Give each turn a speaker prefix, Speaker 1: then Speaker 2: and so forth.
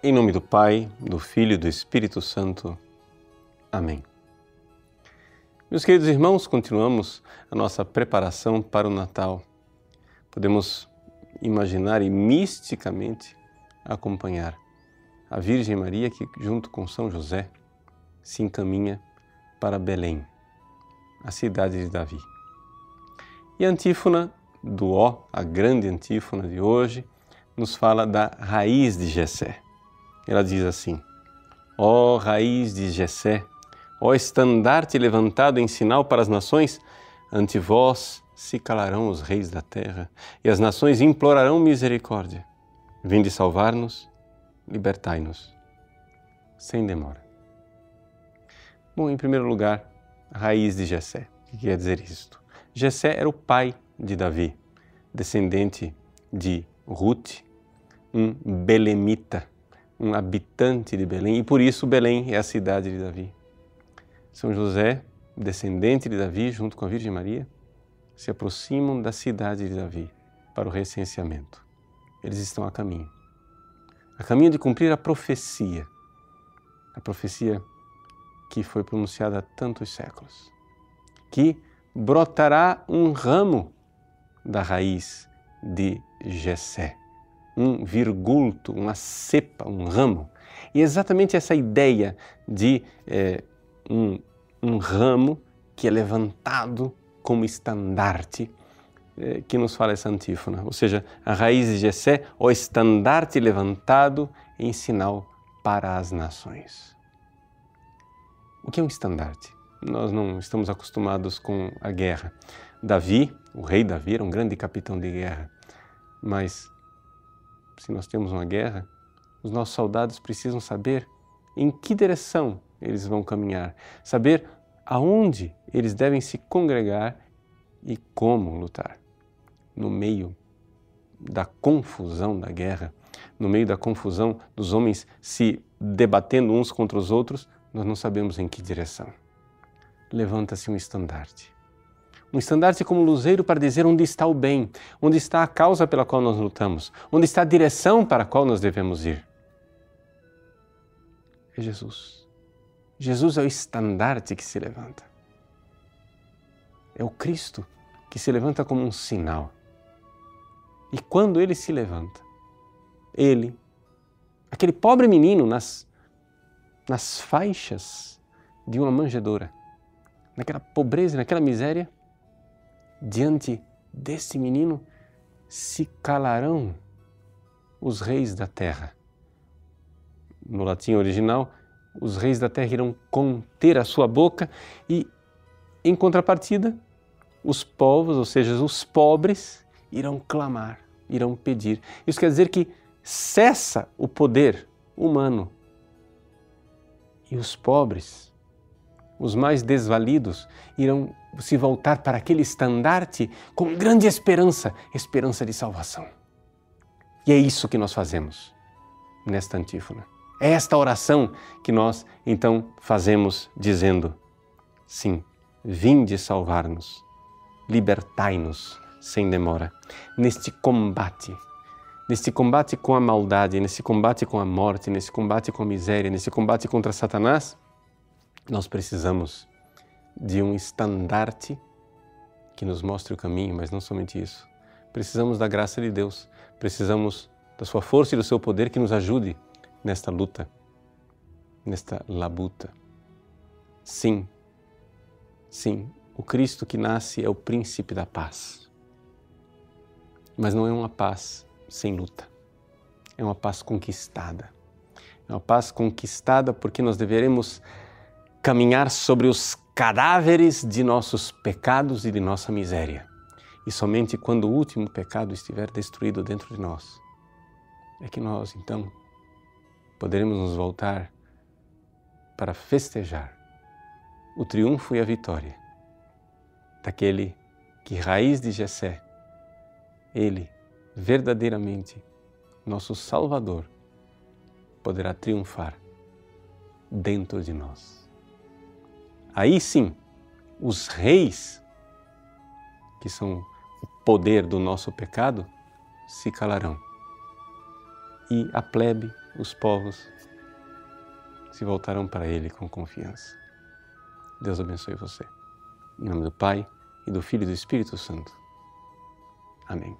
Speaker 1: Em nome do Pai, do Filho e do Espírito Santo. Amém. Meus queridos irmãos, continuamos a nossa preparação para o Natal. Podemos imaginar e misticamente acompanhar a Virgem Maria que, junto com São José, se encaminha para Belém, a cidade de Davi. E a antífona do Ó, a grande antífona de hoje, nos fala da raiz de Jessé. Ela diz assim: Ó oh, raiz de Jessé, ó oh, estandarte levantado em sinal para as nações, ante vós se calarão os reis da terra e as nações implorarão misericórdia. Vinde salvar-nos, libertai-nos, sem demora. Bom, em primeiro lugar, raiz de Jessé. O que quer dizer isto? Jessé era o pai de Davi, descendente de Ruth, um belemita um habitante de Belém e por isso Belém é a cidade de Davi. São José, descendente de Davi, junto com a Virgem Maria, se aproximam da cidade de Davi para o recenseamento. Eles estão a caminho. A caminho de cumprir a profecia, a profecia que foi pronunciada há tantos séculos, que brotará um ramo da raiz de Jessé um virgulto, uma cepa, um ramo. E exatamente essa ideia de é, um, um ramo que é levantado como estandarte é, que nos fala essa antífona. Ou seja, a raiz de Jessé, o estandarte levantado em sinal para as nações. O que é um estandarte? Nós não estamos acostumados com a guerra. Davi, o rei Davi, era um grande capitão de guerra, mas se nós temos uma guerra, os nossos soldados precisam saber em que direção eles vão caminhar, saber aonde eles devem se congregar e como lutar. No meio da confusão da guerra, no meio da confusão dos homens se debatendo uns contra os outros, nós não sabemos em que direção. Levanta-se um estandarte um estandarte como luzeiro para dizer onde está o bem, onde está a causa pela qual nós lutamos, onde está a direção para a qual nós devemos ir. É Jesus. Jesus é o estandarte que se levanta. É o Cristo que se levanta como um sinal. E quando ele se levanta, ele, aquele pobre menino nas, nas faixas de uma manjedoura, naquela pobreza, naquela miséria, diante desse menino se calarão os reis da terra. No latim original, os reis da terra irão conter a sua boca e, em contrapartida, os povos, ou seja, os pobres, irão clamar, irão pedir. Isso quer dizer que cessa o poder humano e os pobres, os mais desvalidos, irão se voltar para aquele estandarte com grande esperança, esperança de salvação. E é isso que nós fazemos nesta antífona. É esta oração que nós então fazemos dizendo: Sim, vinde salvar-nos, libertai-nos sem demora, neste combate, neste combate com a maldade, nesse combate com a morte, nesse combate com a miséria, nesse combate contra Satanás, nós precisamos de um estandarte que nos mostre o caminho, mas não somente isso. Precisamos da graça de Deus, precisamos da sua força e do seu poder que nos ajude nesta luta, nesta labuta. Sim, sim, o Cristo que nasce é o príncipe da paz. Mas não é uma paz sem luta, é uma paz conquistada. É uma paz conquistada porque nós deveremos caminhar sobre os cadáveres de nossos pecados e de nossa miséria. E somente quando o último pecado estiver destruído dentro de nós, é que nós então poderemos nos voltar para festejar o triunfo e a vitória daquele que, raiz de Jessé, ele, verdadeiramente, nosso Salvador, poderá triunfar dentro de nós. Aí sim, os reis, que são o poder do nosso pecado, se calarão. E a plebe, os povos se voltarão para Ele com confiança. Deus abençoe você. Em nome do Pai, e do Filho e do Espírito Santo. Amém.